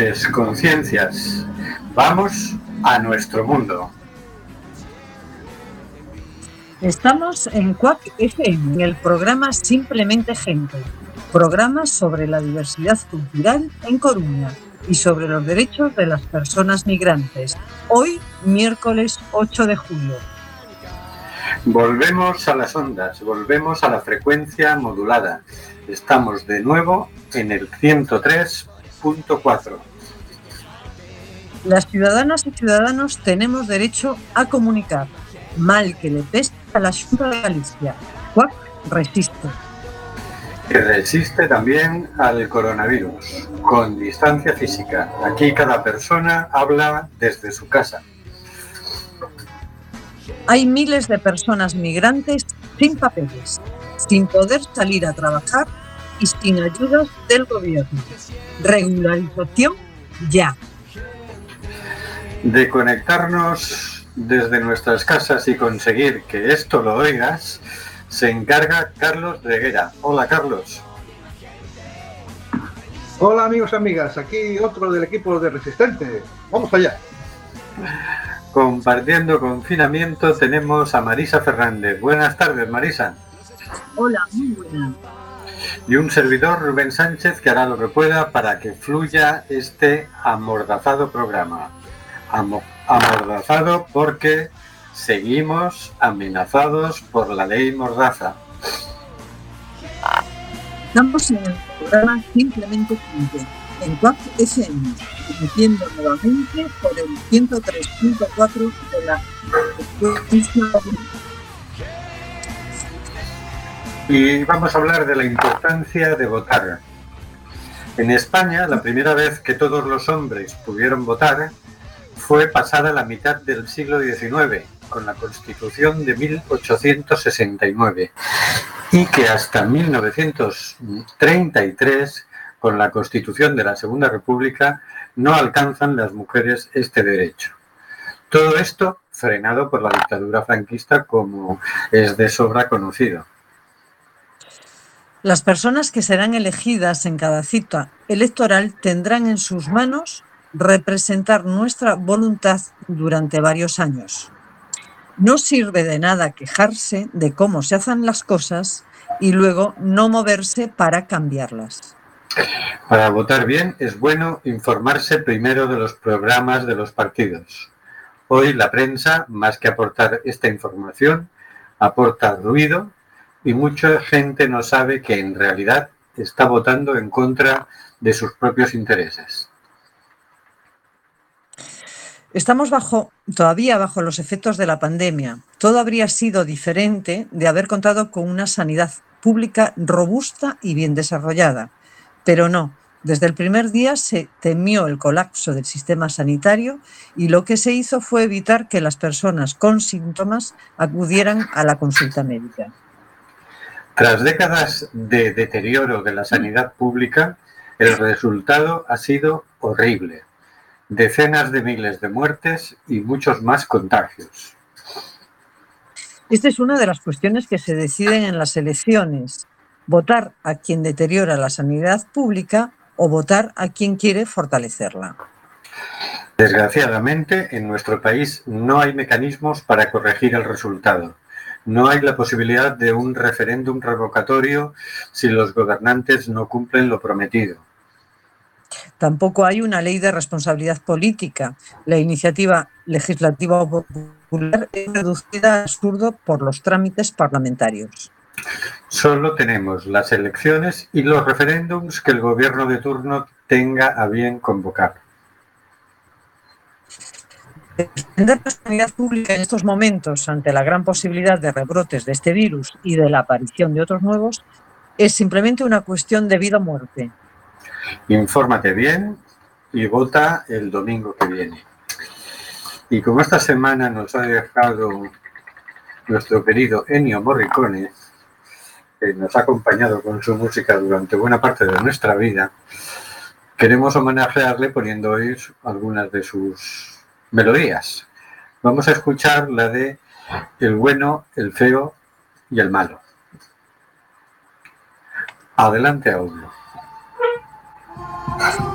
noches, conciencias. Vamos a nuestro mundo. Estamos en CUAC FM, en el programa Simplemente Gente, programa sobre la diversidad cultural en Coruña y sobre los derechos de las personas migrantes. Hoy, miércoles 8 de julio. Volvemos a las ondas, volvemos a la frecuencia modulada. Estamos de nuevo en el 103.4. Las ciudadanas y ciudadanos tenemos derecho a comunicar. Mal que le pese a la Junta de Galicia. CUAC resiste. Que resiste también al coronavirus, con distancia física. Aquí cada persona habla desde su casa. Hay miles de personas migrantes sin papeles, sin poder salir a trabajar y sin ayudas del gobierno. Regularización ya. De conectarnos desde nuestras casas y conseguir que esto lo oigas, se encarga Carlos Reguera. Hola Carlos. Hola amigos y amigas, aquí otro del equipo de Resistente. Vamos allá. Compartiendo confinamiento tenemos a Marisa Fernández. Buenas tardes, Marisa. Hola, muy buena. Y un servidor, Rubén Sánchez, que hará lo que pueda para que fluya este amordazado programa. Amo- amordazado porque seguimos amenazados por la ley Mordaza. Estamos en el programa Simplemente Gente, en CUAC FM, emitiendo nuevamente por el 103.4 de la Y vamos a hablar de la importancia de votar. En España, la primera vez que todos los hombres pudieron votar fue pasada la mitad del siglo XIX, con la Constitución de 1869, y que hasta 1933, con la Constitución de la Segunda República, no alcanzan las mujeres este derecho. Todo esto frenado por la dictadura franquista, como es de sobra conocido. Las personas que serán elegidas en cada cita electoral tendrán en sus manos representar nuestra voluntad durante varios años. No sirve de nada quejarse de cómo se hacen las cosas y luego no moverse para cambiarlas. Para votar bien es bueno informarse primero de los programas de los partidos. Hoy la prensa, más que aportar esta información, aporta ruido y mucha gente no sabe que en realidad está votando en contra de sus propios intereses. Estamos bajo, todavía bajo los efectos de la pandemia. Todo habría sido diferente de haber contado con una sanidad pública robusta y bien desarrollada. Pero no, desde el primer día se temió el colapso del sistema sanitario y lo que se hizo fue evitar que las personas con síntomas acudieran a la consulta médica. Tras décadas de deterioro de la sanidad pública, el resultado ha sido horrible. Decenas de miles de muertes y muchos más contagios. Esta es una de las cuestiones que se deciden en las elecciones. Votar a quien deteriora la sanidad pública o votar a quien quiere fortalecerla. Desgraciadamente, en nuestro país no hay mecanismos para corregir el resultado. No hay la posibilidad de un referéndum revocatorio si los gobernantes no cumplen lo prometido. Tampoco hay una ley de responsabilidad política. La iniciativa legislativa popular es reducida a absurdo por los trámites parlamentarios. Solo tenemos las elecciones y los referéndums que el gobierno de turno tenga a bien convocar. Defender la sanidad pública en estos momentos ante la gran posibilidad de rebrotes de este virus y de la aparición de otros nuevos es simplemente una cuestión de vida o muerte. Infórmate bien y vota el domingo que viene. Y como esta semana nos ha dejado nuestro querido Ennio Morricone, que nos ha acompañado con su música durante buena parte de nuestra vida, queremos homenajearle poniendo hoy algunas de sus melodías. Vamos a escuchar la de El bueno, el feo y el malo. Adelante, audio. Thank.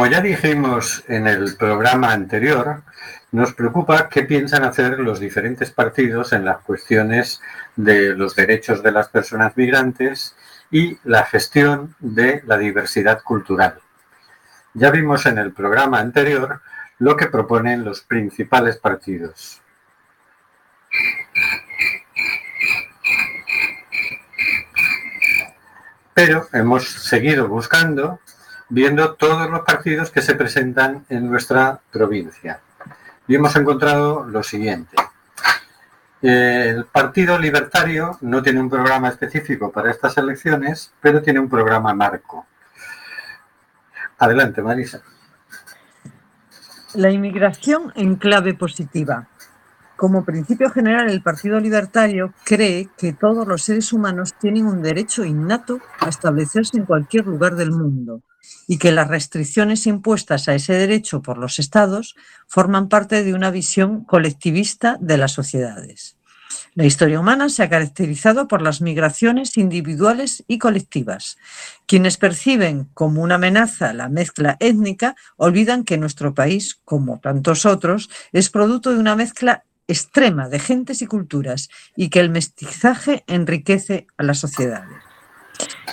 Como ya dijimos en el programa anterior, nos preocupa qué piensan hacer los diferentes partidos en las cuestiones de los derechos de las personas migrantes y la gestión de la diversidad cultural. Ya vimos en el programa anterior lo que proponen los principales partidos. Pero hemos seguido buscando viendo todos los partidos que se presentan en nuestra provincia. Y hemos encontrado lo siguiente. El Partido Libertario no tiene un programa específico para estas elecciones, pero tiene un programa marco. Adelante, Marisa. La inmigración en clave positiva. Como principio general, el Partido Libertario cree que todos los seres humanos tienen un derecho innato a establecerse en cualquier lugar del mundo y que las restricciones impuestas a ese derecho por los estados forman parte de una visión colectivista de las sociedades. La historia humana se ha caracterizado por las migraciones individuales y colectivas. Quienes perciben como una amenaza la mezcla étnica olvidan que nuestro país, como tantos otros, es producto de una mezcla extrema de gentes y culturas y que el mestizaje enriquece a las sociedades.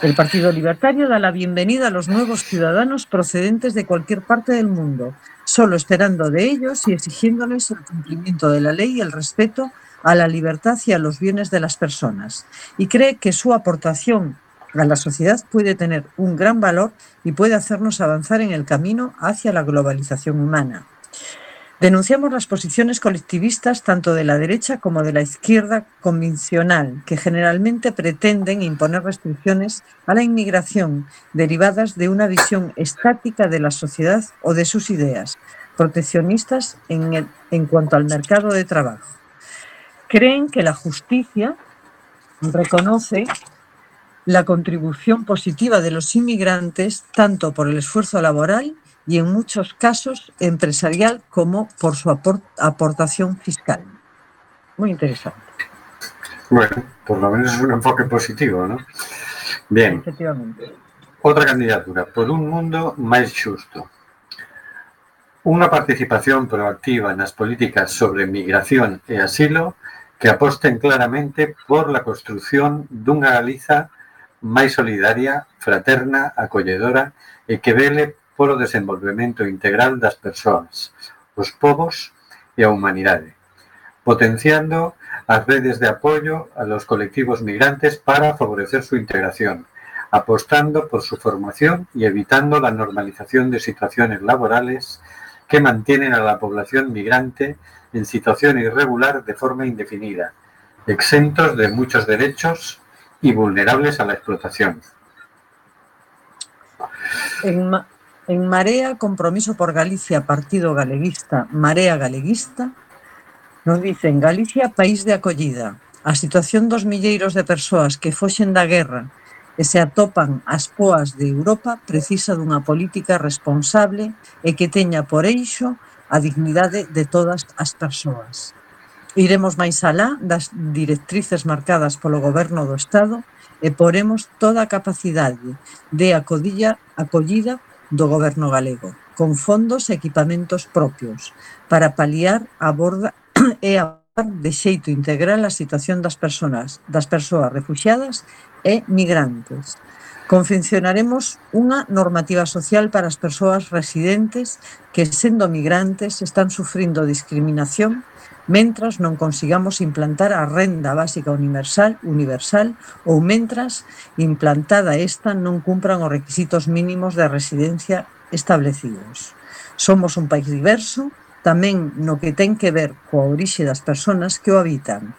El Partido Libertario da la bienvenida a los nuevos ciudadanos procedentes de cualquier parte del mundo, solo esperando de ellos y exigiéndoles el cumplimiento de la ley y el respeto a la libertad y a los bienes de las personas. Y cree que su aportación a la sociedad puede tener un gran valor y puede hacernos avanzar en el camino hacia la globalización humana. Denunciamos las posiciones colectivistas tanto de la derecha como de la izquierda convencional, que generalmente pretenden imponer restricciones a la inmigración derivadas de una visión estática de la sociedad o de sus ideas, proteccionistas en, cuanto al mercado de trabajo. creen que la justicia reconoce la contribución positiva de los inmigrantes tanto por el esfuerzo laboral y en muchos casos empresarial como por su aportación fiscal. Muy interesante. Bueno, por lo menos es un enfoque positivo, ¿no? Bien. Efectivamente. Otra candidatura, por un mundo máis xusto. Unha participación proactiva nas políticas sobre migración e asilo que aposten claramente por la construción dunha Galiza máis solidaria, fraterna, acolledora e que vele polo desenvolvemento integral das persoas, os povos e a humanidade, potenciando as redes de apoio a los colectivos migrantes para favorecer su integración, apostando por su formación y evitando la normalización de situaciones laborales que mantienen a la población migrante en situación irregular de forma indefinida, exentos de muchos derechos y vulnerables a la explotación. En, En Marea, Compromiso por Galicia, Partido Galeguista, Marea Galeguista, nos dicen Galicia, país de acollida. A situación dos milleiros de persoas que foxen da guerra e se atopan as poas de Europa precisa dunha política responsable e que teña por eixo a dignidade de todas as persoas. Iremos máis alá das directrices marcadas polo Goberno do Estado e poremos toda a capacidade de acodilla, acollida do goberno galego, con fondos e equipamentos propios, para paliar a borda e a de xeito integral a situación das persoas, das persoas refugiadas e migrantes. Confeccionaremos unha normativa social para as persoas residentes que, sendo migrantes, están sufrindo discriminación mentras non consigamos implantar a renda básica universal, universal ou mentras implantada esta non cumpran os requisitos mínimos de residencia establecidos. Somos un país diverso, tamén no que ten que ver coa orixe das persoas que o habitan,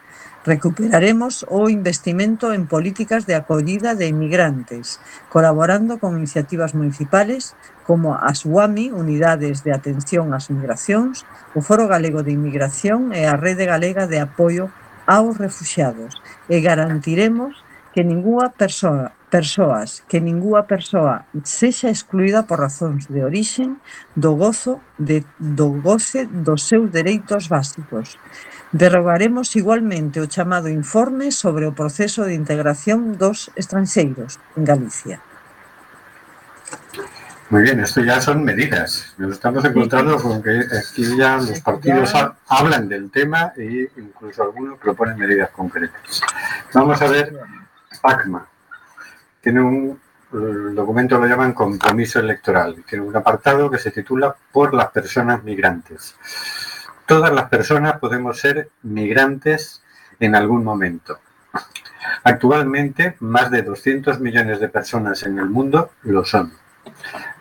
Recuperaremos o investimento en políticas de acollida de emigrantes, colaborando con iniciativas municipales como as UAMI, Unidades de Atención ás Migracións, o Foro Galego de Inmigración e a Rede Galega de Apoio aos Refuxiados, e garantiremos que ninguna persoa persoas, que ninguna persoa sexa excluída por razóns de orixen do gozo de, do goce dos seus dereitos básicos. Derrogaremos igualmente o chamado informe sobre o proceso de integración dos estranxeiros en Galicia. Muy bien, esto ya son medidas. Nos estamos encontrando con que aquí ya los partidos hablan del tema e incluso algunos proponen medidas concretas. Vamos a ver PACMA. Tiene un documento lo llaman compromiso electoral. Tiene un apartado que se titula Por las personas migrantes. Todas las personas podemos ser migrantes en algún momento. Actualmente, más de 200 millones de personas en el mundo lo son.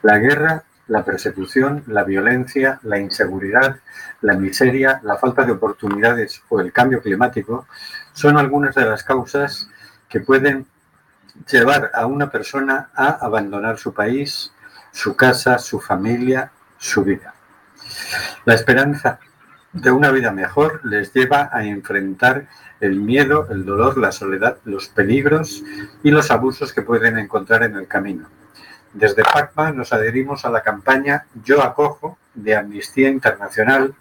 La guerra, la persecución, la violencia, la inseguridad, la miseria, la falta de oportunidades o el cambio climático son algunas de las causas que pueden llevar a una persona a abandonar su país, su casa, su familia, su vida. La esperanza de una vida mejor les lleva a enfrentar el miedo, el dolor, la soledad, los peligros y los abusos que pueden encontrar en el camino. Desde PACMA nos adherimos a la campaña Yo acojo de Amnistía Internacional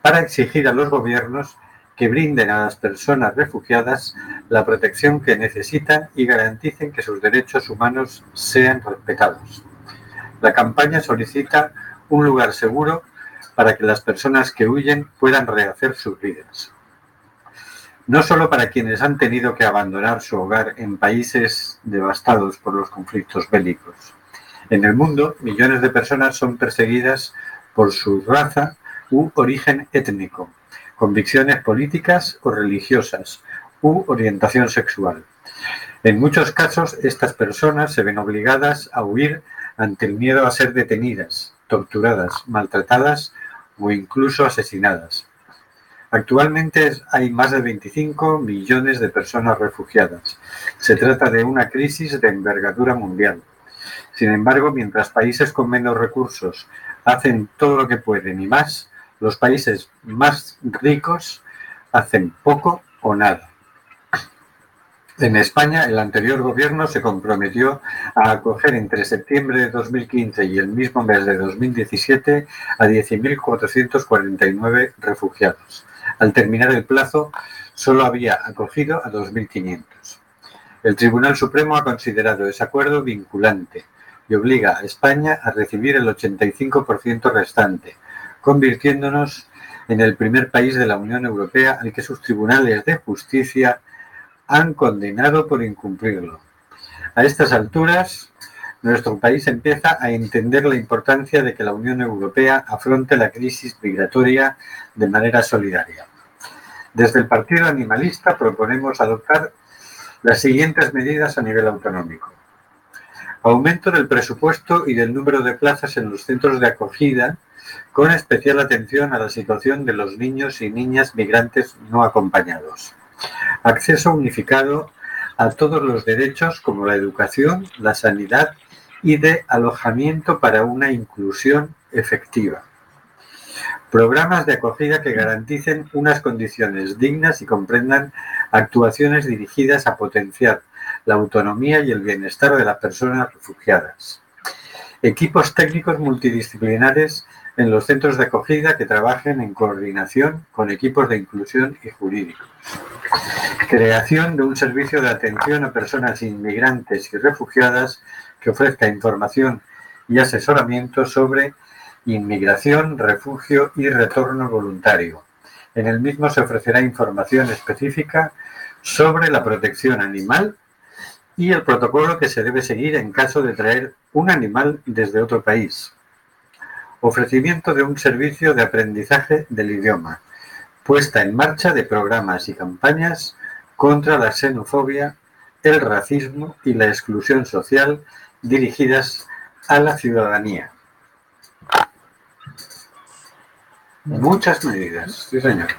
para exigir a los gobiernos que brinden a las personas refugiadas la protección que necesitan y garanticen que sus derechos humanos sean respetados. La campaña solicita un lugar seguro para que las personas que huyen puedan rehacer sus vidas. No solo para quienes han tenido que abandonar su hogar en países devastados por los conflictos bélicos. En el mundo, millones de personas son perseguidas por su raza u origen étnico, convicciones políticas o religiosas u orientación sexual. En muchos casos, estas personas se ven obligadas a huir ante el miedo a ser detenidas, torturadas, maltratadas o incluso asesinadas. Actualmente hay más de 25 millones de personas refugiadas. Se trata de una crisis de envergadura mundial. Sin embargo, mientras países con menos recursos hacen todo lo que pueden y más, los países más ricos hacen poco o nada. En España, el anterior gobierno se comprometió a acoger entre septiembre de 2015 y el mismo mes de 2017 a 10.449 refugiados. Al terminar el plazo, solo había acogido a 2.500. El Tribunal Supremo ha considerado ese acuerdo vinculante y obliga a España a recibir el 85% restante, convirtiéndonos en el primer país de la Unión Europea al que sus tribunales de justicia han condenado por incumplirlo. A estas alturas, nuestro país empieza a entender la importancia de que la Unión Europea afronte la crisis migratoria de manera solidaria. Desde el Partido Animalista proponemos adoptar las siguientes medidas a nivel autonómico. Aumento del presupuesto y del número de plazas en los centros de acogida, con especial atención a la situación de los niños y niñas migrantes no acompañados. Acceso unificado a todos los derechos como la educación, la sanidad y de alojamiento para una inclusión efectiva. Programas de acogida que garanticen unas condiciones dignas y comprendan actuaciones dirigidas a potenciar la autonomía y el bienestar de las personas refugiadas. Equipos técnicos multidisciplinares en los centros de acogida que trabajen en coordinación con equipos de inclusión y jurídicos. Creación de un servicio de atención a personas inmigrantes y refugiadas que ofrezca información y asesoramiento sobre inmigración, refugio y retorno voluntario. En el mismo se ofrecerá información específica sobre la protección animal y el protocolo que se debe seguir en caso de traer un animal desde otro país. Ofrecimiento de un servicio de aprendizaje del idioma. Puesta en marcha de programas y campañas contra la xenofobia, el racismo y la exclusión social dirigidas a la ciudadanía. Muchas medidas, sí señor.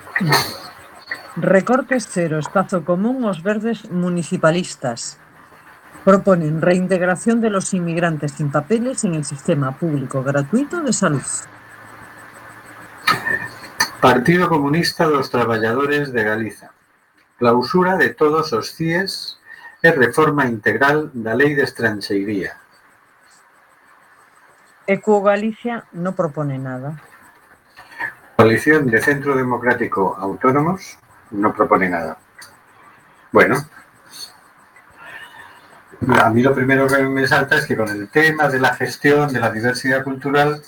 Recortes cero, espazo común os verdes municipalistas. Proponen reintegración de los inmigrantes sin papeles en el sistema público gratuito de salud. Partido Comunista dos Traballadores de Galiza. Clausura de todos os CIES e reforma integral da Lei de Estranxeiría. Ecuo Galicia no propone nada. Coalición de Centro Democrático Autónomos no propone nada. Bueno, a mí lo primero que me salta es que con el tema de la gestión de la diversidad cultural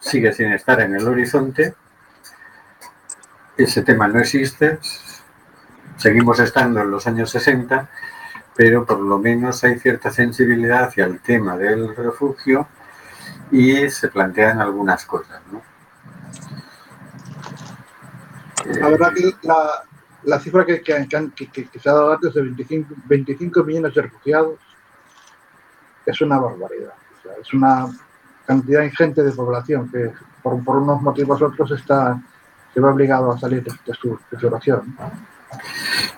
sigue sin estar en el horizonte. Ese tema no existe. Seguimos estando en los años 60, pero por lo menos hay cierta sensibilidad hacia el tema del refugio y se plantean algunas cosas, ¿no? La verdad que la, la cifra que, que, se ha dado antes de 25, 25 millones de refugiados es una barbaridad. O sea, es una cantidad ingente de población que por, por unos motivos u otros está, se ve obligado a salir de, su, de.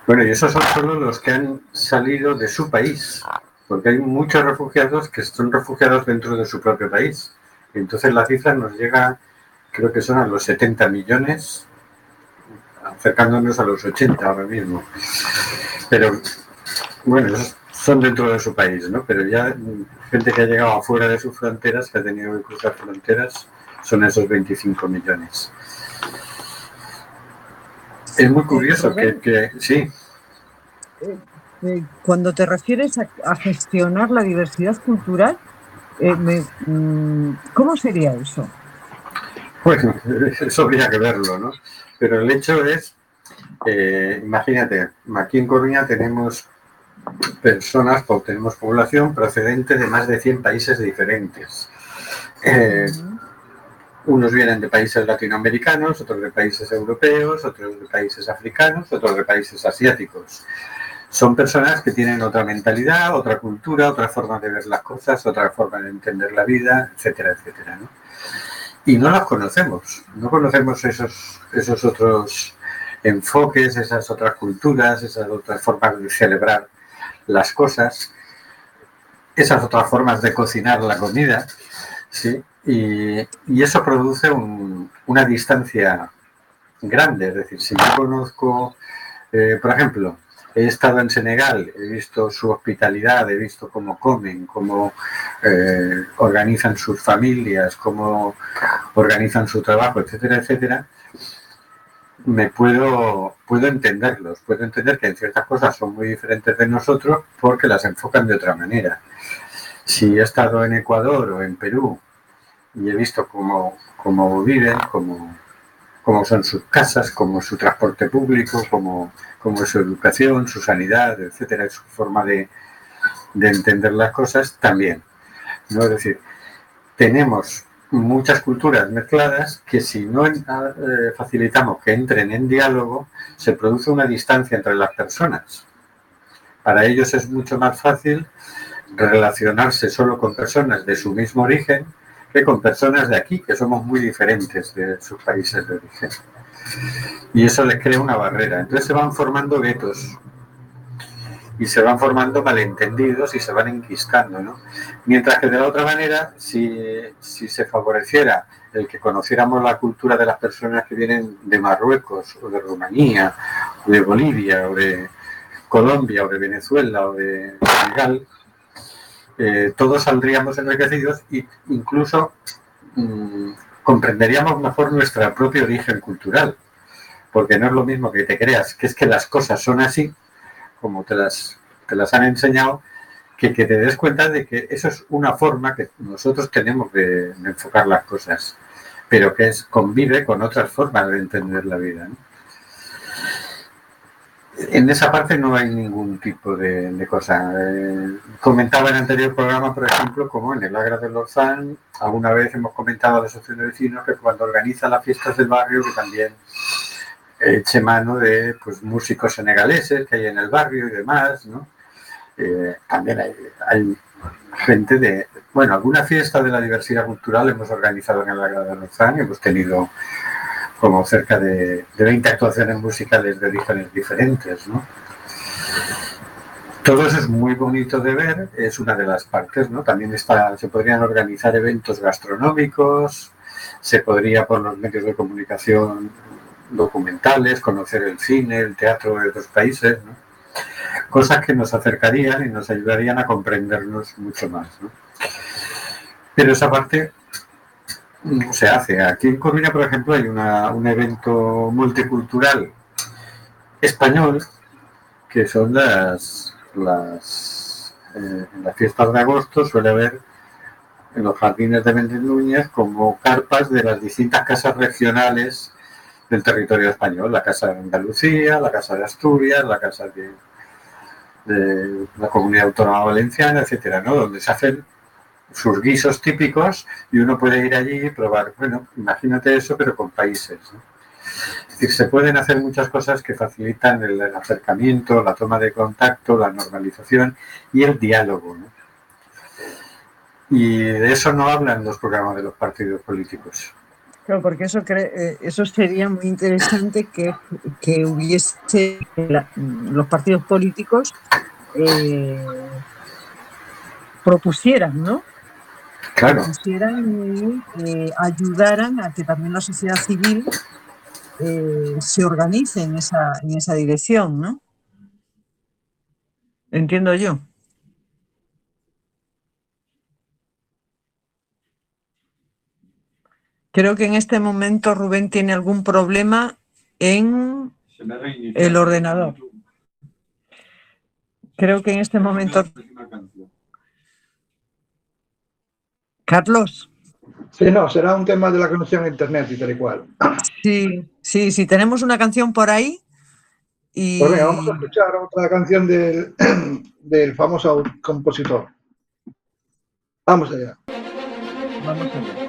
Bueno, y esos son solo los que han salido de su país, porque hay muchos refugiados que son refugiados dentro de su propio país. Entonces la cifra nos llega, creo que son a los 70 millones acercándonos a los 80 ahora mismo. Pero bueno, son dentro de su país, ¿no? Pero ya gente que ha llegado afuera de sus fronteras, que ha tenido que cruzar fronteras, son esos 25 millones. Es muy curioso que, que sí. Cuando te refieres a, a gestionar la diversidad cultural, eh, me, ¿cómo sería eso? Bueno, eso habría que verlo, ¿no? Pero el hecho es, eh, imagínate, aquí en Coruña tenemos personas, tenemos población procedente de más de 100 países diferentes. Eh, unos vienen de países latinoamericanos, otros de países europeos, otros de países africanos, otros de países asiáticos. Son personas que tienen otra mentalidad, otra cultura, otra forma de ver las cosas, otra forma de entender la vida, etcétera, etcétera. Y no las conocemos, no conocemos esos, esos otros enfoques, esas otras culturas, esas otras formas de celebrar las cosas, esas otras formas de cocinar la comida, ¿sí? Y, y eso produce un, una distancia grande. Es decir, si yo conozco, eh, por ejemplo, he estado en Senegal, he visto su hospitalidad, he visto cómo comen, cómo eh, organizan sus familias, cómo organizan su trabajo, etcétera, etcétera, me puedo, puedo entenderlos, puedo entender que en ciertas cosas son muy diferentes de nosotros porque las enfocan de otra manera. Si he estado en Ecuador o en Perú y he visto cómo, cómo viven, cómo, cómo son sus casas, cómo su transporte público, cómo, cómo es su educación, su sanidad, etcétera, su forma de, de entender las cosas también. ¿no? Es decir, tenemos muchas culturas mezcladas que si no eh, facilitamos que entren en diálogo, se produce una distancia entre las personas. Para ellos es mucho más fácil relacionarse solo con personas de su mismo origen que con personas de aquí, que somos muy diferentes de sus países de origen. Y eso les crea una barrera. Entonces se van formando guetos y se van formando malentendidos y se van enquistando. ¿no? Mientras que de la otra manera, si, si se favoreciera el que conociéramos la cultura de las personas que vienen de Marruecos o de Rumanía o de Bolivia o de Colombia o de Venezuela o de Senegal, eh, todos saldríamos enriquecidos e incluso mmm, comprenderíamos mejor nuestro propio origen cultural. Porque no es lo mismo que te creas que es que las cosas son así, como te las, te las han enseñado, que, que te des cuenta de que eso es una forma que nosotros tenemos de, enfocar las cosas, pero que es convive con otras formas de entender la vida. En esa parte no hay ningún tipo de, cosa. Eh, comentaba en el anterior programa, por ejemplo, como en el Agra de Lorzán, alguna vez hemos comentado a la asociación de vecinos que cuando organiza las fiestas del barrio, que también eche mano de pues, músicos senegaleses que hay en el barrio y demás, ¿no? Eh, también hay, gente de, bueno, alguna fiesta de la diversidad cultural hemos organizado en el Agra de Lorzán, hemos tenido como cerca de, de 20 actuaciones musicales de orígenes diferentes, ¿no? Todo eso es muy bonito de ver, es una de las partes, ¿no? También está, se podrían organizar eventos gastronómicos, se podría por los medios de comunicación documentales, conocer el cine, el teatro de otros países, ¿no? cosas que nos acercarían y nos ayudarían a comprendernos mucho más. Pero esa parte se hace. Aquí en Coruña, por ejemplo, hay una, un evento multicultural español que son las, las eh, las fiestas de agosto suele haber en los jardines de Méndez Núñez como carpas de las distintas casas regionales del territorio español, la Casa de Andalucía, la Casa de Asturias, la Casa de, la Comunidad Autónoma Valenciana, etcétera, ¿no? Donde se hacen sus guisos típicos y uno puede ir allí y probar, bueno, imagínate eso, pero con países. Es decir, se pueden hacer muchas cosas que facilitan el, el, acercamiento, la toma de contacto, la normalización y el diálogo. ¿no? Y de eso no hablan los programas de los partidos políticos. Claro, porque eso, cre eso sería muy interesante que, que hubiese la, los partidos políticos eh, propusieran, ¿no? Claro. Propusieran y eh, ayudaran a que también la sociedad civil eh, se organice en esa, en esa dirección, ¿no? Entiendo yo. Creo que en este momento Rubén tiene algún problema en el ordenador. Creo que en este momento... Carlos. Sí, no, será un tema de la conexión a internet y tal y cual. Sí, sí, sí, tenemos una canción por ahí. Y... Pues venga, vamos a escuchar otra canción del, del famoso compositor. Vamos allá. Vamos allá.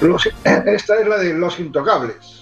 Esta es la de Los Intocables.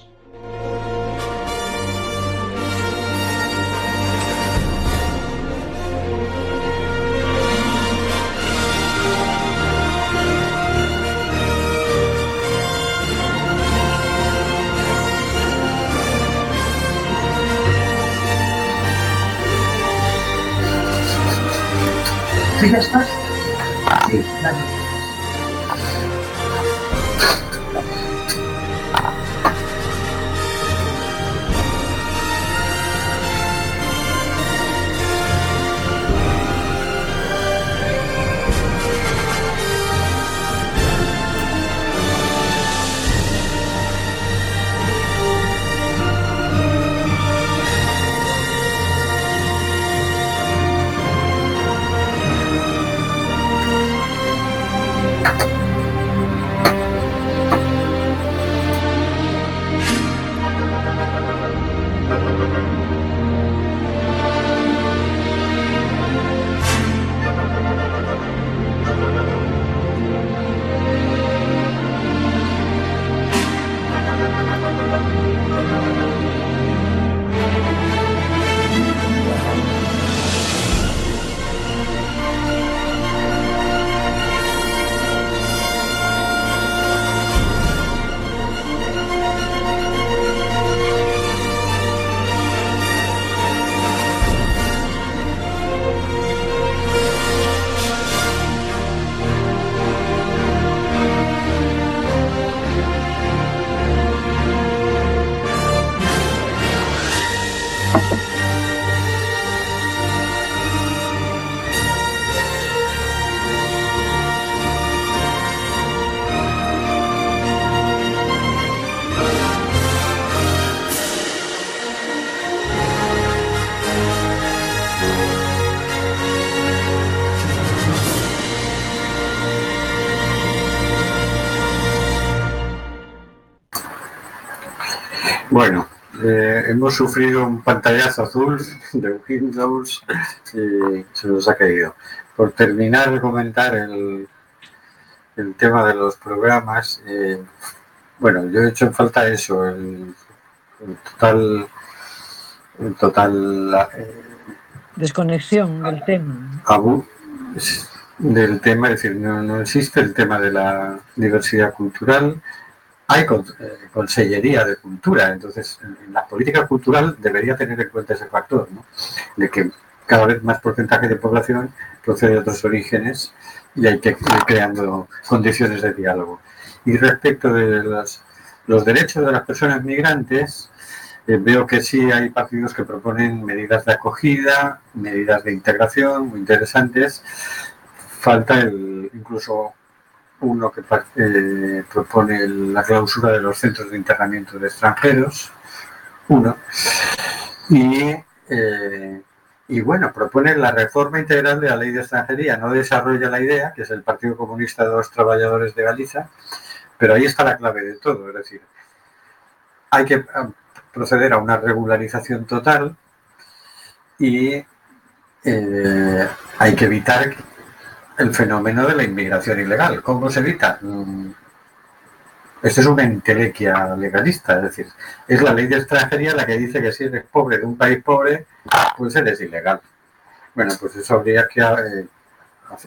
Hemos sufrido un pantallazo azul de Windows y se nos ha caído. Por terminar de comentar el, el tema de los programas, eh, bueno, yo he hecho en falta eso, el, el total, el total eh, Desconexión del tema. abu del tema, es decir, no, no existe el tema de la diversidad cultural, hay eh, consellería de cultura, entonces en, en la política cultural debería tener en cuenta ese factor, ¿no? de que cada vez más porcentaje de población procede de otros orígenes y hay que ir creando condiciones de diálogo. Y respecto de los, los derechos de las personas migrantes, eh, veo que sí hay partidos que proponen medidas de acogida, medidas de integración muy interesantes. Falta el, incluso uno que eh, propone la clausura de los centros de internamiento de extranjeros, uno. Y, eh, y bueno, propone la reforma integral de la ley de extranjería. No desarrolla la idea, que es el Partido Comunista de los Trabajadores de Galicia, pero ahí está la clave de todo. Es decir, hay que ah, proceder a una regularización total y eh, hay que evitar el fenómeno de la inmigración ilegal. ¿Cómo se evita? Mm, Esto es una entelequia legalista, es decir, es la ley de extranjería la que dice que si eres pobre de un país pobre, pues eres ilegal. Bueno, pues eso habría que, eh,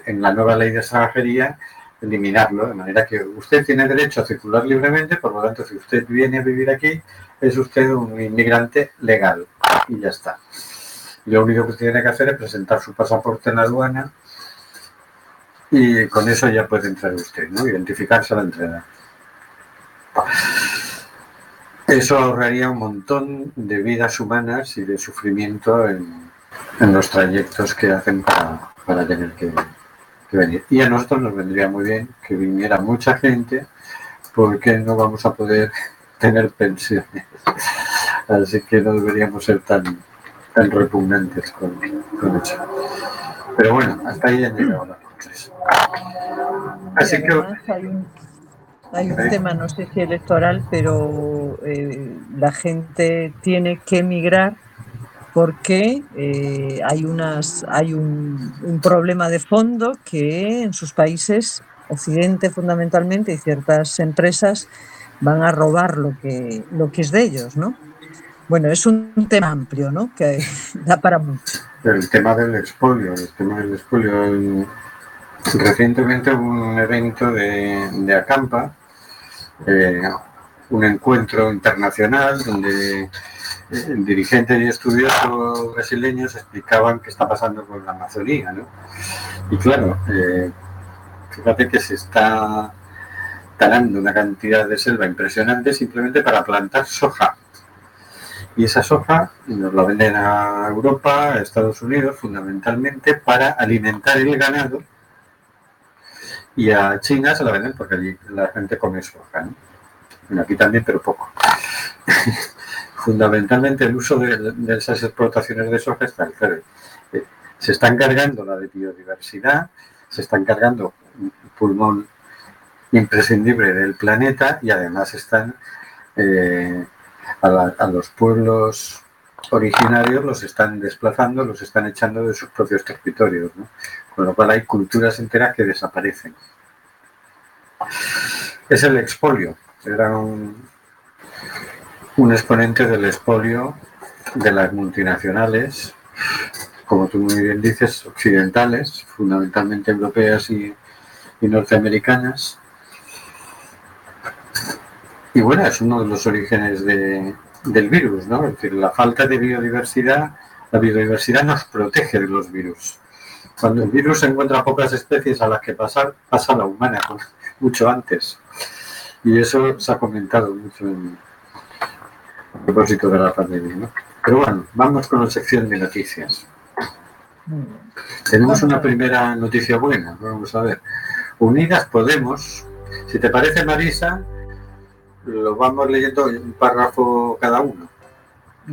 en la nueva ley de extranjería, eliminarlo, de manera que usted tiene derecho a circular libremente, por lo tanto, si usted viene a vivir aquí, es usted un inmigrante legal y ya está. Lo único que tiene que hacer es presentar su pasaporte en la aduana y con eso ya puede entrar usted, ¿no? Identificarse a la entrada. Eso ahorraría un montón de vidas humanas y de sufrimiento en, en los trayectos que hacen para, para tener que, venir. Y a nosotros nos vendría muy bien que viniera mucha gente porque no vamos a poder tener pensiones. Así que no deberíamos ser tan, tan repugnantes con, con eso. Pero bueno, hasta ahí han llegado Así Y que hay un, hay un Sí. tema, no sé si electoral, pero eh, la gente tiene que emigrar porque eh, hay, unas, hay un, un problema de fondo que en sus países, Occidente fundamentalmente, y ciertas empresas van a robar lo que, lo que es de ellos, ¿no? Bueno, es un tema amplio, ¿no? Que da para mucho. el tema del expolio, el tema del expolio. Recientemente hubo un evento de, Acampa, eh, un encuentro internacional donde el dirigente y estudioso brasileños explicaban qué está pasando con la Amazonía, ¿no? Y claro, eh, fíjate que se está talando una cantidad de selva impresionante simplemente para plantar soja. Y esa soja nos la venden a Europa, a Estados Unidos, fundamentalmente para alimentar el ganado. Y a China se la venden porque allí la gente come soja. ¿no? Bueno, aquí también, pero poco. fundamentalmente el uso de, esas explotaciones de soja está el eh, Se están cargando la de biodiversidad, se están cargando un pulmón imprescindible del planeta y además están eh, a, la, a, los pueblos originarios los están desplazando, los están echando de sus propios territorios, ¿no? Con lo cual hay culturas enteras que desaparecen. Es el expolio, era un, un exponente del expolio de las multinacionales, como tú muy bien dices, occidentales, fundamentalmente europeas y, y norteamericanas. Y bueno, es uno de los orígenes de, del virus, ¿no? Es decir, la falta de biodiversidad, la biodiversidad nos protege de los virus. Cuando el virus encuentra pocas especies a las que pasar, pasa la humana mucho antes. Y eso se ha comentado mucho en, a propósito de la pandemia. Pero bueno, vamos con la sección de noticias. Tenemos una primera noticia buena, vamos a ver. Unidas Podemos, si te parece Marisa, lo vamos leyendo un párrafo cada uno.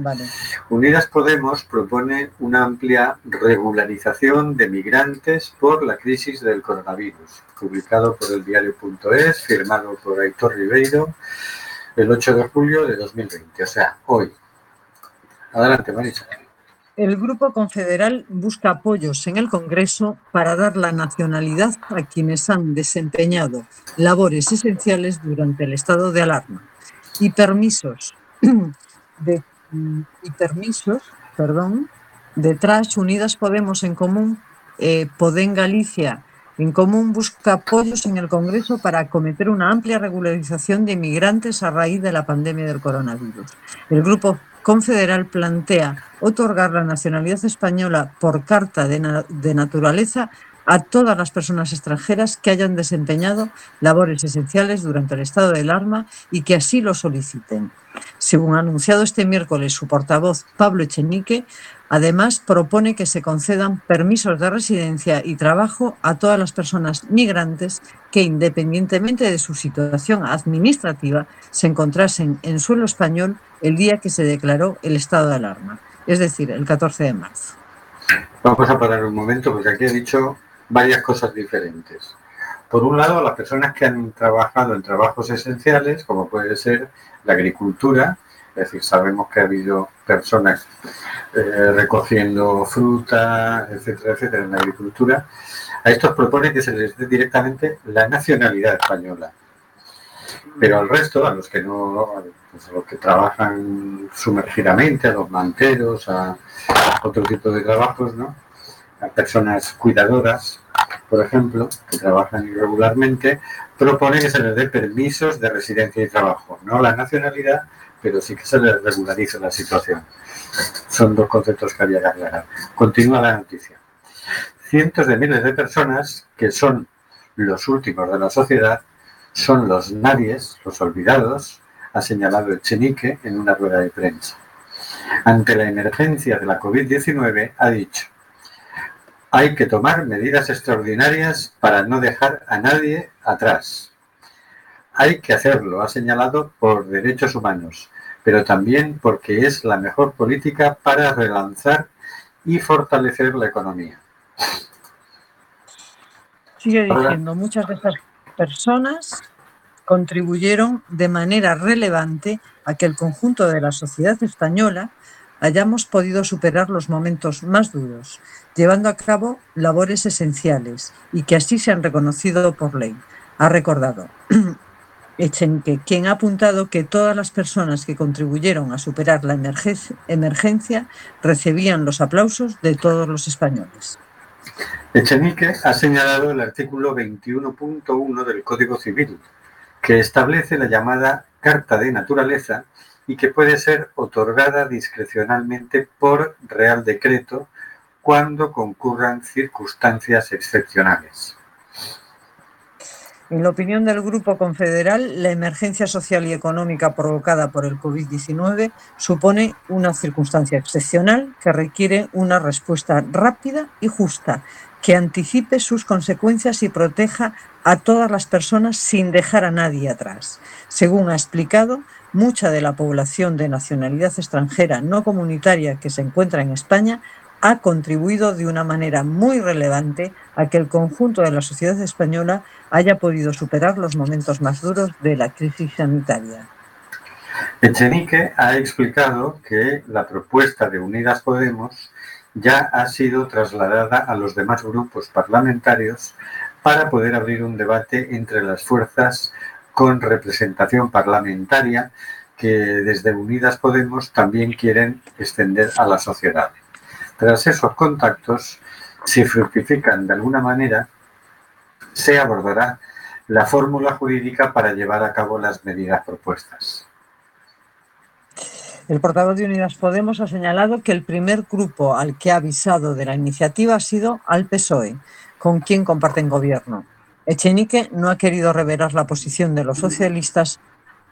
Vale. Unidas Podemos propone una amplia regularización de migrantes por la crisis del coronavirus, publicado por el diario.es, firmado por Aitor Ribeiro, el 8 de julio de 2020, o sea, hoy. Adelante, Marisa. El Grupo Confederal busca apoyos en el Congreso para dar la nacionalidad a quienes han desempeñado labores esenciales durante el estado de alarma y permisos de y permisos, perdón, detrás Unidas Podemos en Común, eh, Podem Galicia en Común busca apoyos en el Congreso para acometer una amplia regularización de inmigrantes a raíz de la pandemia del coronavirus. El Grupo Confederal plantea otorgar la nacionalidad española por carta de, na de naturaleza a todas las personas extranjeras que hayan desempeñado labores esenciales durante el estado de alarma y que así lo soliciten. Según ha anunciado este miércoles su portavoz Pablo Echenique, además propone que se concedan permisos de residencia y trabajo a todas las personas migrantes que, independientemente de su situación administrativa, se encontrasen en suelo español el día que se declaró el estado de alarma, es decir, el 14 de marzo. Vamos a parar un momento porque aquí he dicho varias cosas diferentes. Por un lado, las personas que han trabajado en trabajos esenciales, como puede ser la agricultura, es decir, sabemos que ha habido personas eh, recogiendo fruta, etcétera, etcétera, en la agricultura. A estos propone que se les dé directamente la nacionalidad española. Pero al resto, a los que no, pues a los que trabajan sumergidamente, a los manteros, a otro tipo de trabajos, ¿no? A personas cuidadoras, por ejemplo, que trabajan irregularmente, propone que se les dé permisos de residencia y trabajo, no la nacionalidad, pero sí que se les regularice la situación. Son dos conceptos que había que aclarar. Continúa la noticia. Cientos de miles de personas que son los últimos de la sociedad son los nadies, los olvidados, ha señalado Echenique en una rueda de prensa. Ante la emergencia de la COVID-19, ha dicho, hay que tomar medidas extraordinarias para no dejar a nadie atrás. Hay que hacerlo, ha señalado, por derechos humanos, pero también porque es la mejor política para relanzar y fortalecer la economía. Sigue diciendo, muchas de estas personas contribuyeron de manera relevante a que el conjunto de la sociedad española hayamos podido superar los momentos más duros, llevando a cabo labores esenciales y que así se han reconocido por ley. Ha recordado Echenque, quien ha apuntado que todas las personas que contribuyeron a superar la emergencia recibían los aplausos de todos los españoles. Echenique ha señalado el artículo 21.1 del Código Civil, que establece la llamada Carta de Naturaleza y que puede ser otorgada discrecionalmente por Real Decreto cuando concurran circunstancias excepcionales. En la opinión del Grupo Confederal, la emergencia social y económica provocada por el COVID-19 supone una circunstancia excepcional que requiere una respuesta rápida y justa, que anticipe sus consecuencias y proteja a todas las personas sin dejar a nadie atrás. Según ha explicado, mucha de la población de nacionalidad extranjera no comunitaria que se encuentra en España ha contribuido de una manera muy relevante a que el conjunto de la sociedad española haya podido superar los momentos más duros de la crisis sanitaria. Echenique ha explicado que la propuesta de Unidas Podemos ya ha sido trasladada a los demás grupos parlamentarios para poder abrir un debate entre las fuerzas con representación parlamentaria que desde Unidas Podemos también quieren extender a la sociedad. Tras esos contactos, si fructifican de alguna manera, se abordará la fórmula jurídica para llevar a cabo las medidas propuestas. El portavoz de Unidas Podemos ha señalado que el primer grupo al que ha avisado de la iniciativa ha sido al PSOE, con quien comparten gobierno. Echenique no ha querido revelar la posición de los socialistas,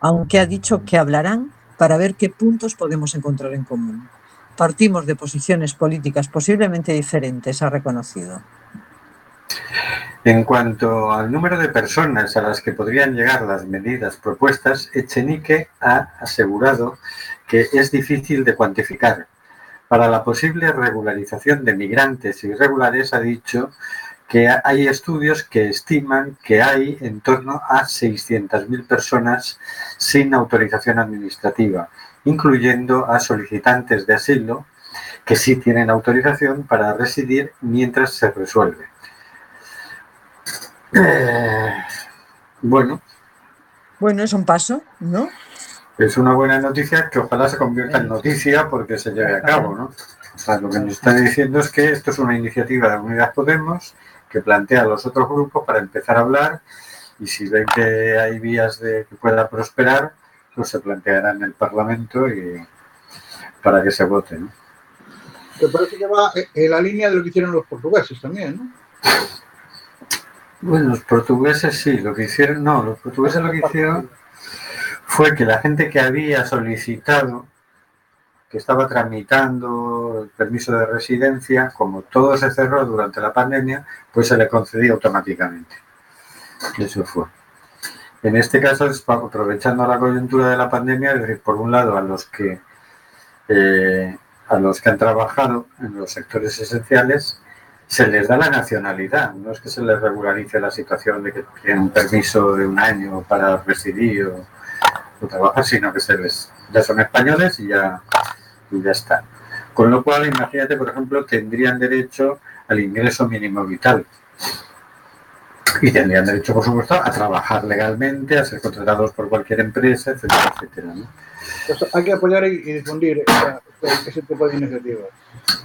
aunque ha dicho que hablarán para ver qué puntos podemos encontrar en común. Partimos de posiciones políticas posiblemente diferentes, ha reconocido. En cuanto al número de personas a las que podrían llegar las medidas propuestas, Echenique ha asegurado que es difícil de cuantificar. Para la posible regularización de migrantes irregulares ha dicho que hay estudios que estiman que hay en torno a 600.000 personas sin autorización administrativa incluyendo a solicitantes de asilo que sí tienen autorización para residir mientras se resuelve. Eh, bueno. Bueno, es un paso, ¿no? Es una buena noticia que ojalá se convierta en noticia porque se lleve a cabo, ¿no? O sea, lo que nos está diciendo es que esto es una iniciativa de Unidad Podemos que plantea a los otros grupos para empezar a hablar y si ven que hay vías de que pueda prosperar, pues se planteará en el Parlamento y para que se vote. ¿no? Que parece que va en la línea de lo que hicieron los portugueses también, ¿no? Bueno, los portugueses sí, lo que hicieron, no, los portugueses lo que hicieron fue que la gente que había solicitado, que estaba tramitando el permiso de residencia, como todo se cerró durante la pandemia, pues se le concedió automáticamente. Eso fue. En este caso, aprovechando la coyuntura de la pandemia, es decir, por un lado, a los que eh, a los que han trabajado en los sectores esenciales se les da la nacionalidad, no es que se les regularice la situación de que tienen un permiso de un año para residir o, trabajar, sino que se les ya son españoles y ya, y ya está. Con lo cual, imagínate, por ejemplo, tendrían derecho al ingreso mínimo vital y tendrían derecho, por supuesto, a trabajar legalmente, a ser contratados por cualquier empresa, etcétera, etcétera. Pues hay que apoyar y difundir ese tipo de iniciativas.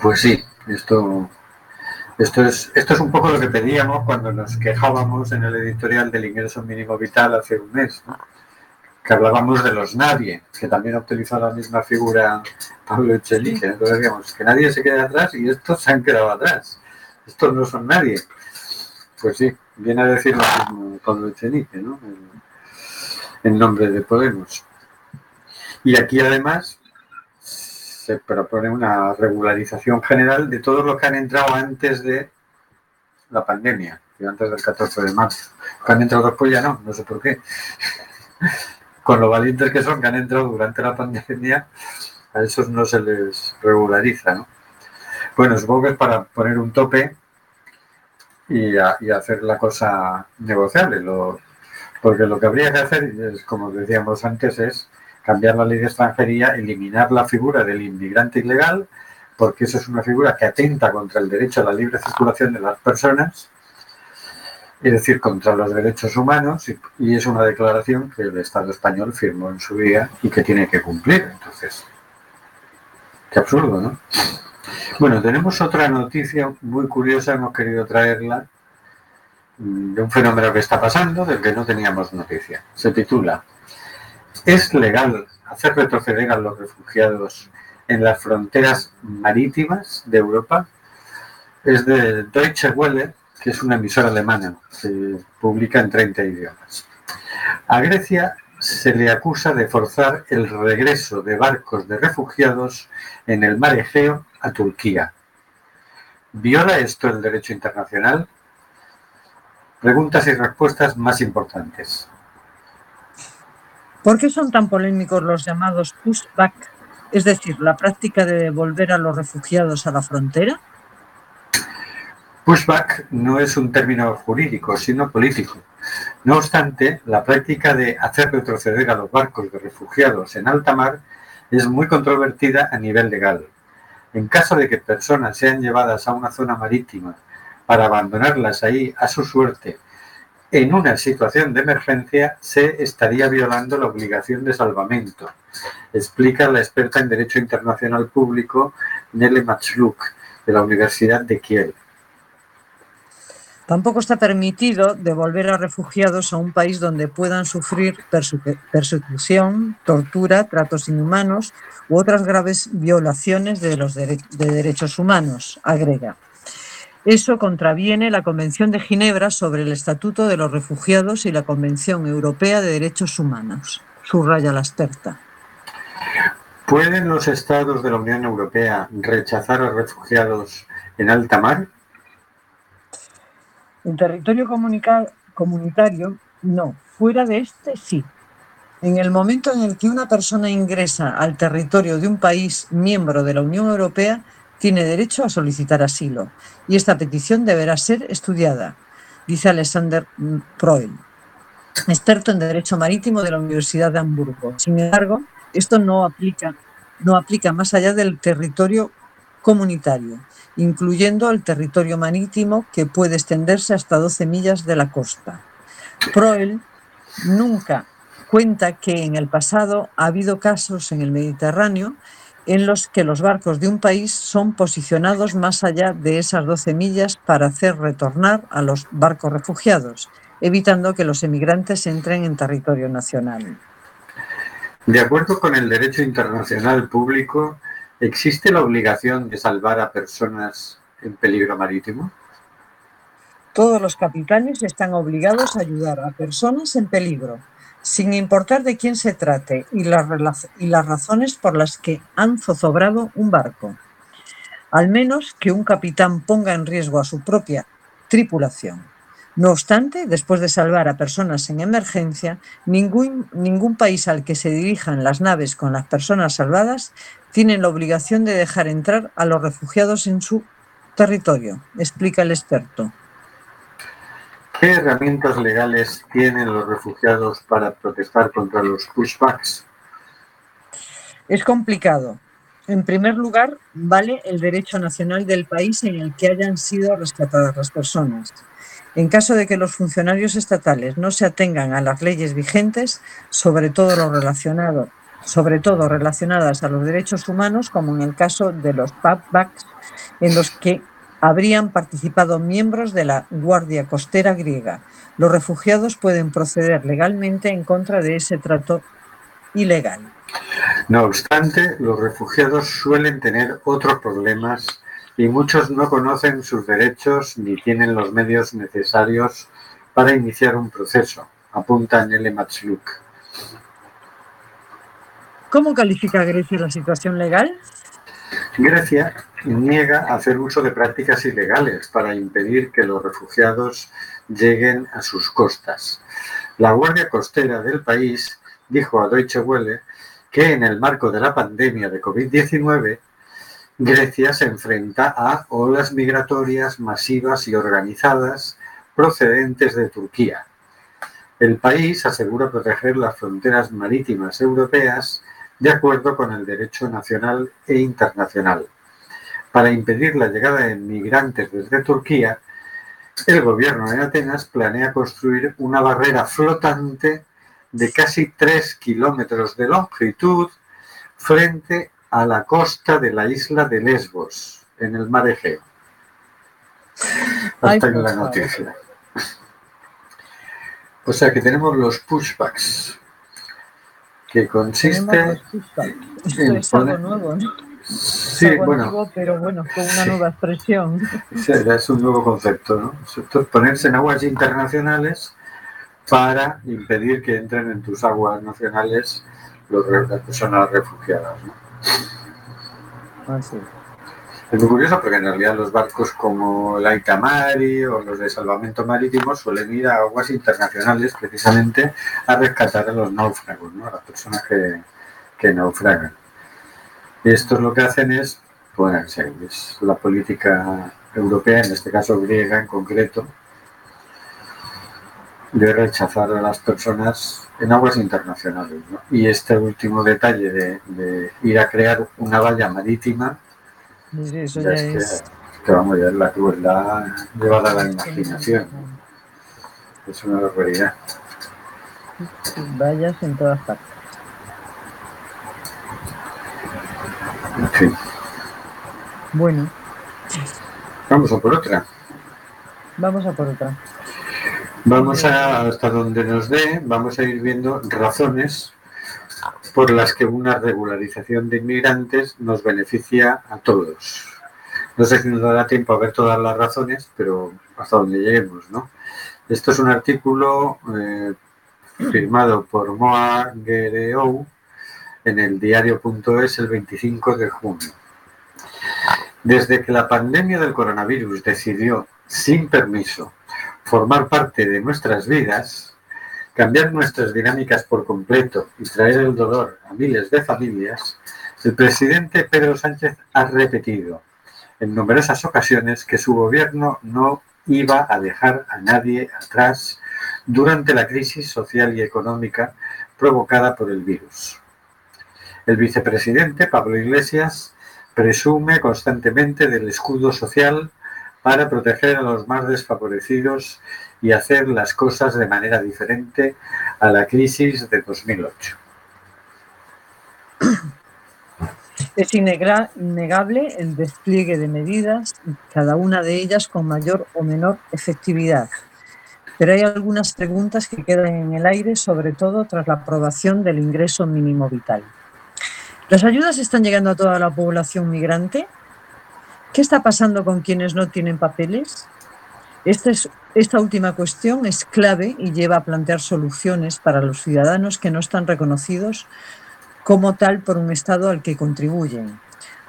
Pues sí, esto, esto, es, esto es un poco lo que pedíamos cuando nos quejábamos en el editorial del ingreso mínimo vital hace un mes, que hablábamos de los nadie, que también ha utilizado la misma figura Pablo Echenique. Entonces decíamos que nadie se quede atrás y estos se han quedado atrás. Estos no son nadie. Pues sí, viene a decir lo mismo Pablo Echenique, ¿no? En, nombre de Podemos. Y aquí además se propone una regularización general de todos los que han entrado antes de la pandemia, antes del 14 de marzo. Que han entrado después ya no, no sé por qué. Con lo valientes que son, que han entrado durante la pandemia, a esos no se les regulariza, ¿no? Bueno, supongo que es para poner un tope y, hacer la cosa negociable. Lo, porque lo que habría que hacer, es, como decíamos antes, es cambiar la ley de extranjería, eliminar la figura del inmigrante ilegal, porque eso es una figura que atenta contra el derecho a la libre circulación de las personas, es decir, contra los derechos humanos, y, es una declaración que el Estado español firmó en su día y que tiene que cumplir. Entonces, qué absurdo, ¿no? Bueno, tenemos otra noticia muy curiosa, hemos querido traerla, mm, de un fenómeno que está pasando, del que no teníamos noticia. Se titula, ¿es legal hacer retroceder a los refugiados en las fronteras marítimas de Europa es de Deutsche Welle, que es una emisora alemana que publica en 30 idiomas. A Grecia se le acusa de forzar el regreso de barcos de refugiados en el mar Egeo a Turquía. ¿Viola esto el derecho internacional? Preguntas y respuestas más importantes. ¿Por qué son tan polémicos los llamados pushback, es decir, la práctica de devolver a los refugiados a la frontera? Pushback no es un término jurídico, sino político. No obstante, la práctica de hacer retroceder a los barcos de refugiados en alta mar es muy controvertida a nivel legal. En caso de que personas sean llevadas a una zona marítima para abandonarlas ahí a su suerte en una situación de emergencia, se estaría violando la obligación de salvamento, explica la experta en Derecho Internacional Público Nele Matsluk, de la Universidad de Kiel. Tampoco está permitido devolver a refugiados a un país donde puedan sufrir persecución, tortura, tratos inhumanos u otras graves violaciones de los de derechos humanos, agrega. Eso contraviene la Convención de Ginebra sobre el Estatuto de los Refugiados y la Convención Europea de Derechos Humanos, subraya la experta. ¿Pueden los estados de la Unión Europea rechazar a refugiados en alta mar? En territorio comunitario, no. Fuera de este, sí. En el momento en el que una persona ingresa al territorio de un país miembro de la Unión Europea, tiene derecho a solicitar asilo y esta petición deberá ser estudiada, dice Alexander Proel, experto en Derecho Marítimo de la Universidad de Hamburgo. Sin embargo, esto no aplica, no aplica más allá del territorio comunitario incluyendo el territorio marítimo que puede extenderse hasta 12 millas de la costa. Proel nunca cuenta que en el pasado ha habido casos en el Mediterráneo en los que los barcos de un país son posicionados más allá de esas 12 millas para hacer retornar a los barcos refugiados, evitando que los emigrantes entren en territorio nacional. De acuerdo con el derecho internacional público, ¿Existe la obligación de salvar a personas en peligro marítimo? Todos los capitanes están obligados a ayudar a personas en peligro, sin importar de quién se trate y las, y las razones por las que han zozobrado un barco, al menos que un capitán ponga en riesgo a su propia tripulación. No obstante, después de salvar a personas en emergencia, ningún, ningún país al que se dirijan las naves con las personas salvadas tiene la obligación de dejar entrar a los refugiados en su territorio, explica el experto. ¿Qué herramientas legales tienen los refugiados para protestar contra los pushbacks? Es complicado. En primer lugar, vale el derecho nacional del país en el que hayan sido rescatadas las personas. En caso de que los funcionarios estatales no se atengan a las leyes vigentes, sobre todo lo relacionado, sobre todo relacionadas a los derechos humanos, como en el caso de los pubbacks, en los que habrían participado miembros de la Guardia Costera griega. Los refugiados pueden proceder legalmente en contra de ese trato ilegal. No obstante, los refugiados suelen tener otros problemas y muchos no conocen sus derechos ni tienen los medios necesarios para iniciar un proceso, apunta Nele Matsluk. ¿Cómo califica Grecia la situación legal? Grecia niega hacer uso de prácticas ilegales para impedir que los refugiados lleguen a sus costas. La Guardia Costera del país dijo a Deutsche Welle que en el marco de la pandemia de COVID-19 Grecia se enfrenta a olas migratorias masivas y organizadas procedentes de Turquía. El país asegura proteger las fronteras marítimas europeas de acuerdo con el derecho nacional e internacional. Para impedir la llegada de migrantes desde Turquía, el gobierno de Atenas planea construir una barrera flotante de casi 3 kilómetros de longitud frente a la costa de la isla de Lesbos, en el mar Egeo. Hasta en la noticia. O sea que tenemos los pushbacks. que consiste en es algo nuevo, ¿no? Sí, algo bueno, pero bueno, con una sí. nueva expresión. Es un nuevo concepto, ¿no? Esto es ponerse en aguas internacionales para impedir que entren en tus aguas nacionales los, las personas refugiadas. ¿no? Así. Es muy curioso porque en realidad los barcos como el Aita Mari o los de salvamento marítimo suelen ir a aguas internacionales precisamente a rescatar a los náufragos, ¿no? a las personas que, que naufragan. Y esto es lo que hacen es, sí, es la política europea, en este caso griega en concreto, de rechazar a las personas en aguas internacionales. ¿no? Y este último detalle de, de ir a crear una valla marítima Sí, sí, eso ya ya es que, que vamos, ya es la crueldad llevada a la imaginación. Es una barbaridad. Vayas en todas partes. En fin, Bueno, vamos a por otra. vamos a por otra. Vamos a, hasta donde nos dé, vamos a ir viendo razones por las que una regularización de inmigrantes nos beneficia a todos. No sé si nos dará tiempo a ver todas las razones, pero hasta donde lleguemos, ¿no? Esto es un artículo eh, firmado por Moa Guerreou en el diario.es el 25 de junio. Desde que la pandemia del coronavirus decidió, sin permiso, formar parte de nuestras vidas, cambiar nuestras dinámicas por completo y traer el dolor a miles de familias, el presidente Pedro Sánchez ha repetido en numerosas ocasiones que su gobierno no iba a dejar a nadie atrás durante la crisis social y económica provocada por el virus. El vicepresidente Pablo Iglesias presume constantemente del escudo social para proteger a los más desfavorecidos y hacer las cosas de manera diferente a la crisis de 2008. Es innegable el despliegue de medidas, cada una de ellas con mayor o menor efectividad. Pero hay algunas preguntas que quedan en el aire, sobre todo tras la aprobación del ingreso mínimo vital. ¿Las ayudas están llegando a toda la población migrante? ¿Qué está pasando con quienes no tienen papeles? Esta, es- esta última cuestión es clave y lleva a plantear soluciones para los ciudadanos que no están reconocidos como tal por un Estado al que contribuyen.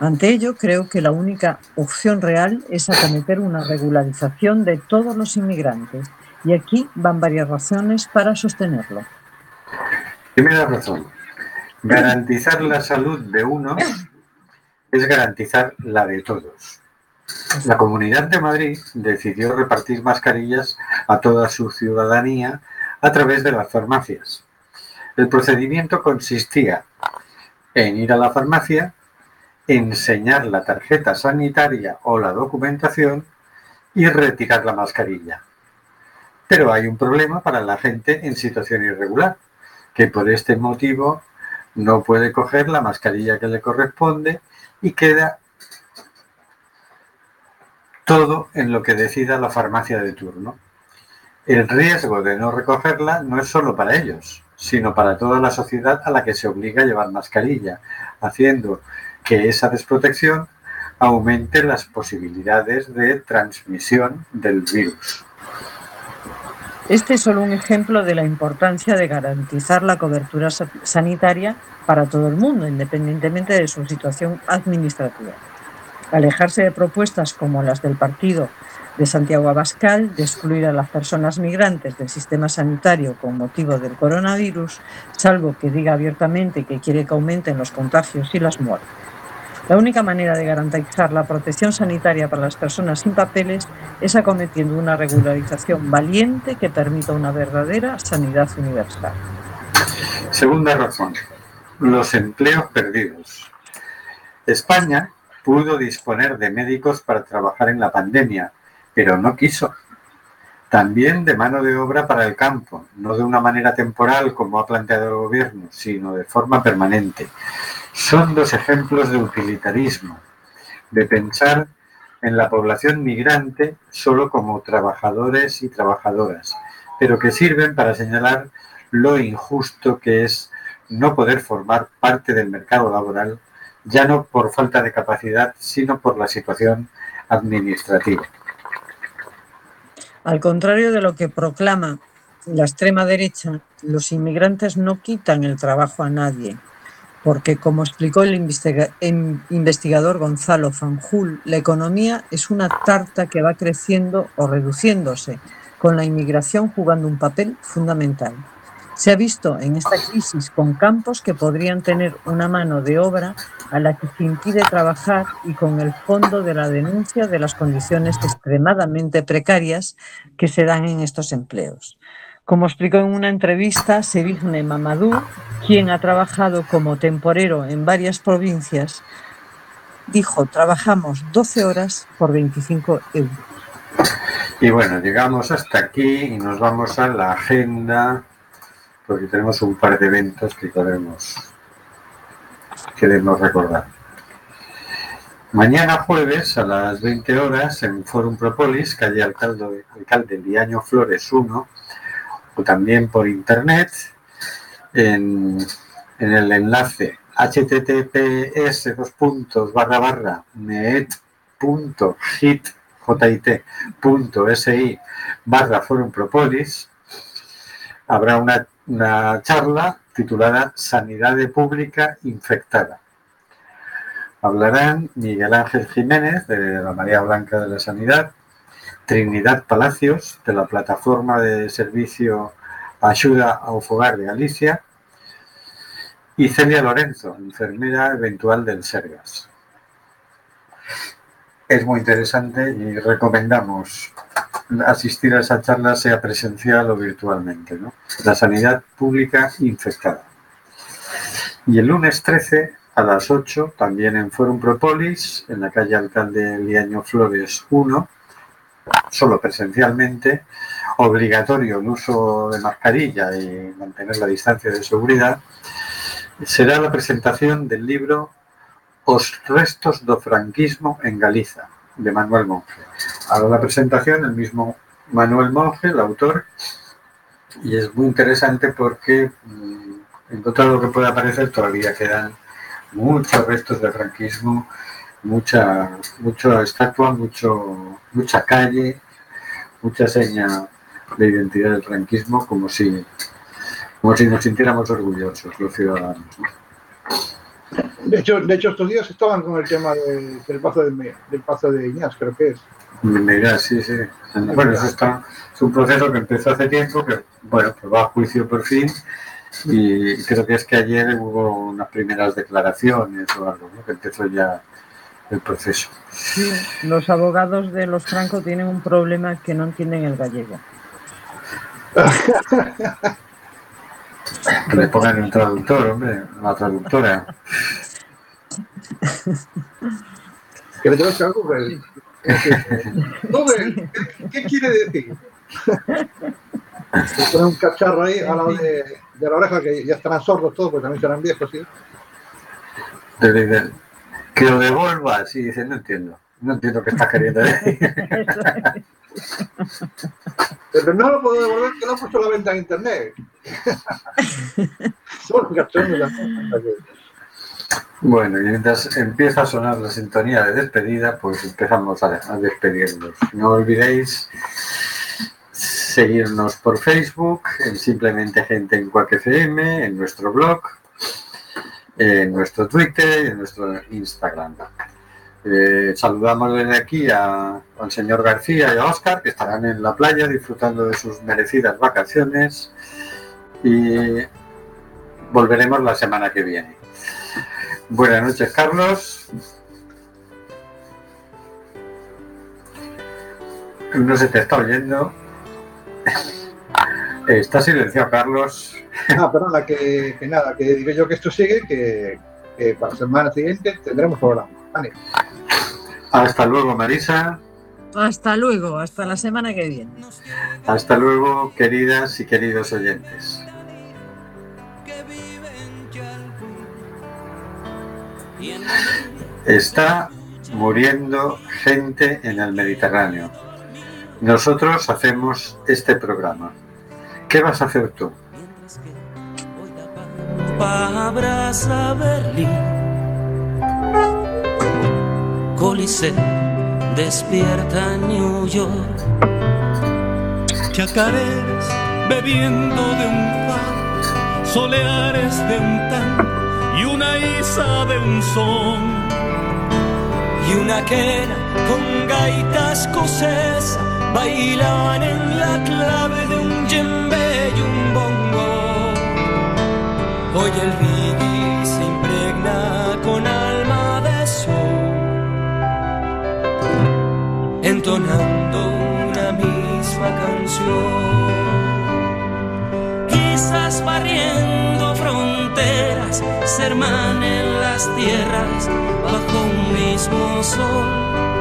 Ante ello, creo que la única opción real es acometer una regularización de todos los inmigrantes. Y aquí van varias razones para sostenerlo. Primera razón, garantizar la salud de unos es garantizar la de todos. La Comunidad de Madrid decidió repartir mascarillas a toda su ciudadanía a través de las farmacias. El procedimiento consistía en ir a la farmacia, enseñar la tarjeta sanitaria o la documentación y retirar la mascarilla. Pero hay un problema para la gente en situación irregular, que por este motivo no puede coger la mascarilla que le corresponde y queda todo en lo que decida la farmacia de turno. El riesgo de no recogerla no es solo para ellos, sino para toda la sociedad a la que se obliga a llevar mascarilla, haciendo que esa desprotección aumente las posibilidades de transmisión del virus. Este es solo un ejemplo de la importancia de garantizar la cobertura sa- sanitaria para todo el mundo, independientemente de su situación administrativa. Alejarse de propuestas como las del partido de Santiago Abascal de excluir a las personas migrantes del sistema sanitario con motivo del coronavirus, salvo que diga abiertamente que quiere que aumenten los contagios y las muertes. La única manera de garantizar la protección sanitaria para las personas sin papeles es acometiendo una regularización valiente que permita una verdadera sanidad universal. Segunda razón, los empleos perdidos. España pudo disponer de médicos para trabajar en la pandemia, pero no quiso. También de mano de obra para el campo, no de una manera temporal como ha planteado el gobierno, sino de forma permanente. Son dos ejemplos de utilitarismo, de pensar en la población migrante solo como trabajadores y trabajadoras, pero que sirven para señalar lo injusto que es no poder formar parte del mercado laboral, ya no por falta de capacidad, sino por la situación administrativa. Al contrario de lo que proclama la extrema derecha, los inmigrantes no quitan el trabajo a nadie, porque como explicó el investigador Gonzalo Fanjul, la economía es una tarta que va creciendo o reduciéndose, con la inmigración jugando un papel fundamental. Se ha visto en esta crisis con campos que podrían tener una mano de obra a la que se impide trabajar y con el fondo de la denuncia de las condiciones extremadamente precarias que se dan en estos empleos. Como explicó en una entrevista Sevigne Mamadou, quien ha trabajado como temporero en varias provincias, dijo, trabajamos 12 horas por 25 euros. Y bueno, llegamos hasta aquí y nos vamos a la agenda, porque tenemos un par de eventos que queremos, queremos recordar. Mañana jueves a las 20 horas en Forum Propolis, calle Alcalde, Alcalde Liaño Flores 1, o también por internet en, en el enlace https dos puntos barra barra net.hit.si barra forum propolis habrá una, una charla titulada Sanidad Pública Infectada. Hablarán Miguel Ángel Jiménez de la María Blanca de la Sanidad, Trinidad Palacios, de la plataforma de servicio Ayuda a Ufogar de Galicia, y Celia Lorenzo, enfermera eventual del Sergas. Es muy interesante y recomendamos asistir a esa charla, sea presencial o virtualmente. ¿no? La sanidad pública infectada. Y el lunes 13 a las 8, también en Forum Propolis, en la calle Alcalde Liaño Flores 1, solo presencialmente, obligatorio el uso de mascarilla y mantener la distancia de seguridad, será la presentación del libro Os restos do franquismo en Galiza, de Manuel Monge. Hago la presentación el mismo Manuel Monge, el autor, y es muy interesante porque mm, en todo lo que pueda aparecer todavía quedan muchos restos de franquismo mucha, mucha estatua, mucho, mucha calle, mucha seña de identidad del franquismo, como si, como si nos sintiéramos orgullosos los ciudadanos. De hecho, de hecho, estos días estaban con el tema del, paso de, del paso de Iñas, creo que es. Mira, sí, sí. Bueno, eso está, es un proceso que empezó hace tiempo, que bueno, pues va a juicio por fin, y creo que es que ayer hubo unas primeras declaraciones o algo, ¿no? que empezó ya el proceso. Sí, los abogados de los Franco tienen un problema que no entienden el gallego. que le pongan un traductor, hombre, una traductora. que le tengas algo, pues. ¿qué, ¿qué quiere decir? Le ponen un cacharro ahí a lado de, de la oreja que ya estarán sordos todos, porque también serán viejos, ¿sí? que lo devuelvas y dice, no entiendo, no entiendo qué estás queriendo decir. Pero no lo puedo devolver, que lo he puesto a la venta en internet. Son cachones Bueno, y mientras empieza a sonar la sintonía de despedida, pues empezamos a, a despedirnos. No olvidéis seguirnos por Facebook, en Simplemente Gente en Cuac FM, en nuestro blog, en nuestro Twitter y en nuestro Instagram. Eh, saludamos desde aquí a, al señor García y a Oscar, que estarán en la playa disfrutando de sus merecidas vacaciones y volveremos la semana que viene. Buenas noches, Carlos. No se te está oyendo. Está silenciado, Carlos. Ah, perdona, que, que nada, que digo yo que esto sigue, que, que para la semana siguiente tendremos programa. Vale. Hasta luego, Marisa. Hasta luego, hasta la semana que viene. Hasta luego, queridas y queridos oyentes. Está muriendo gente en el Mediterráneo. Nosotros hacemos este programa. ¿Qué vas a hacer tú? Berlín. Coliseo despierta New York. Chacareras bebiendo de un far, soleares de un tan y una isa de un son. Y una quena con gaitas escocesa bailaban en la clave de un djembe y un bongo. Hoy el entonando una misma canción. Quizás barriendo fronteras, se hermanen las tierras bajo un mismo sol